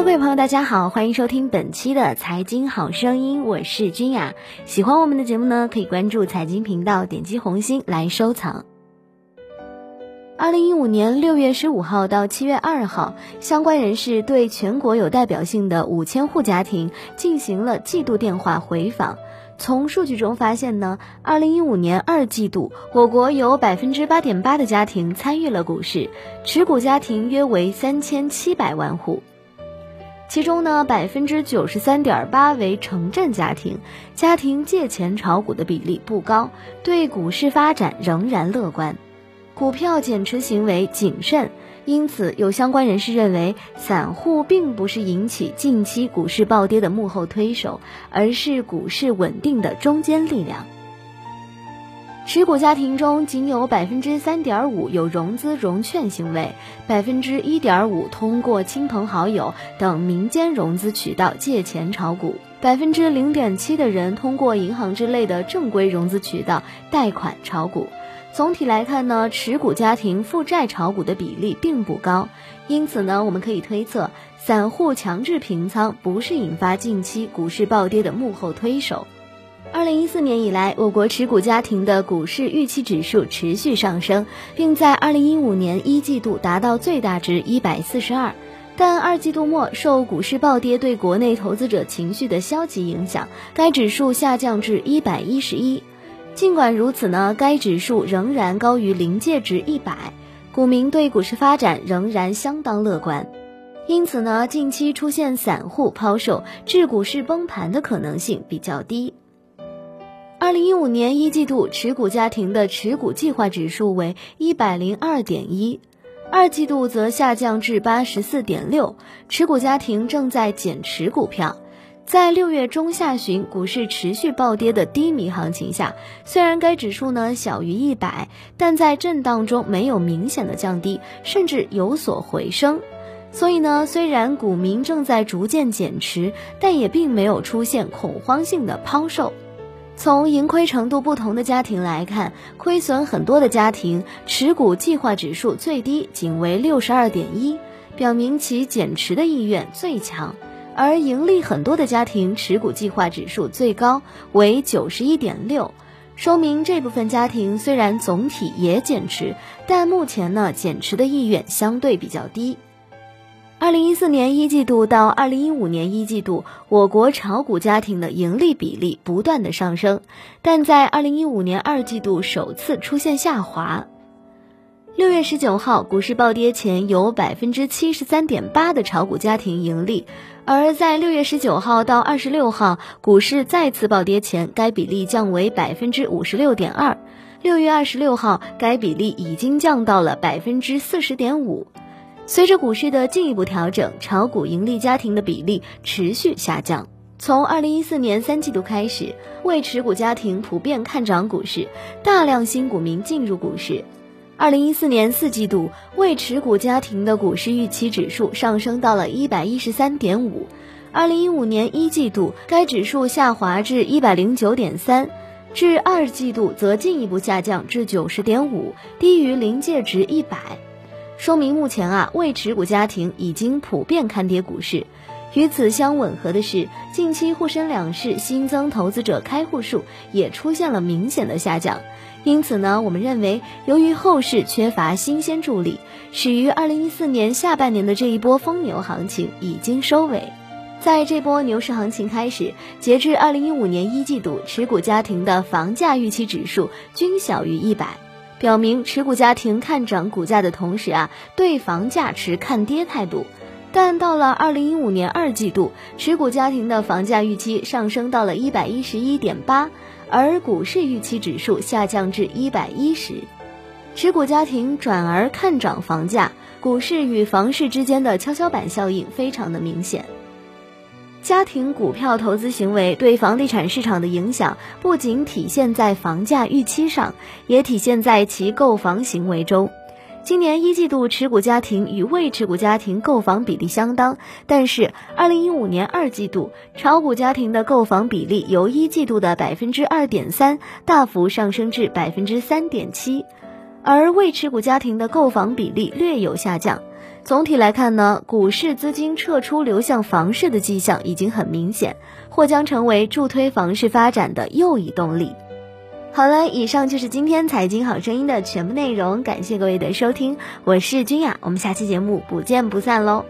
各位朋友，大家好，欢迎收听本期的财经好声音，我是君雅。喜欢我们的节目呢，可以关注财经频道，点击红心来收藏。二零一五年六月十五号到七月二号，相关人士对全国有代表性的五千户家庭进行了季度电话回访。从数据中发现呢，二零一五年二季度，我国有百分之八点八的家庭参与了股市，持股家庭约为三千七百万户。其中呢，百分之九十三点八为城镇家庭，家庭借钱炒股的比例不高，对股市发展仍然乐观，股票减持行为谨慎，因此有相关人士认为，散户并不是引起近期股市暴跌的幕后推手，而是股市稳定的中坚力量。持股家庭中，仅有百分之三点五有融资融券行为，百分之一点五通过亲朋好友等民间融资渠道借钱炒股，百分之零点七的人通过银行之类的正规融资渠道贷款炒股。总体来看呢，持股家庭负债炒股的比例并不高，因此呢，我们可以推测，散户强制平仓不是引发近期股市暴跌的幕后推手。二零一四年以来，我国持股家庭的股市预期指数持续上升，并在二零一五年一季度达到最大值一百四十二。但二季度末受股市暴跌对国内投资者情绪的消极影响，该指数下降至一百一十一。尽管如此呢，该指数仍然高于临界值一百，股民对股市发展仍然相当乐观。因此呢，近期出现散户抛售致股市崩盘的可能性比较低。二零一五年一季度持股家庭的持股计划指数为一百零二点一，二季度则下降至八十四点六，持股家庭正在减持股票。在六月中下旬股市持续暴跌的低迷行情下，虽然该指数呢小于一百，但在震荡中没有明显的降低，甚至有所回升。所以呢，虽然股民正在逐渐减持，但也并没有出现恐慌性的抛售。从盈亏程度不同的家庭来看，亏损很多的家庭持股计划指数最低仅为六十二点一，表明其减持的意愿最强；而盈利很多的家庭持股计划指数最高为九十一点六，说明这部分家庭虽然总体也减持，但目前呢减持的意愿相对比较低。二零一四年一季度到二零一五年一季度，我国炒股家庭的盈利比例不断的上升，但在二零一五年二季度首次出现下滑。六月十九号，股市暴跌前有百分之七十三点八的炒股家庭盈利，而在六月十九号到二十六号，股市再次暴跌前，该比例降为百分之五十六点二。六月二十六号，该比例已经降到了百分之四十点五。随着股市的进一步调整，炒股盈利家庭的比例持续下降。从二零一四年三季度开始，未持股家庭普遍看涨股市，大量新股民进入股市。二零一四年四季度，未持股家庭的股市预期指数上升到了一百一十三点五。二零一五年一季度，该指数下滑至一百零九点三，至二季度则进一步下降至九十点五，低于临界值一百。说明目前啊，未持股家庭已经普遍看跌股市。与此相吻合的是，近期沪深两市新增投资者开户数也出现了明显的下降。因此呢，我们认为，由于后市缺乏新鲜助力，始于二零一四年下半年的这一波疯牛行情已经收尾。在这波牛市行情开始，截至二零一五年一季度，持股家庭的房价预期指数均小于一百。表明持股家庭看涨股价的同时啊，对房价持看跌态度。但到了二零一五年二季度，持股家庭的房价预期上升到了一百一十一点八，而股市预期指数下降至一百一十，持股家庭转而看涨房价，股市与房市之间的跷跷板效应非常的明显。家庭股票投资行为对房地产市场的影响，不仅体现在房价预期上，也体现在其购房行为中。今年一季度持股家庭与未持股家庭购房比例相当，但是二零一五年二季度炒股家庭的购房比例由一季度的百分之二点三大幅上升至百分之三点七，而未持股家庭的购房比例略有下降。总体来看呢，股市资金撤出流向房市的迹象已经很明显，或将成为助推房市发展的又一动力。好了，以上就是今天财经好声音的全部内容，感谢各位的收听，我是君雅，我们下期节目不见不散喽。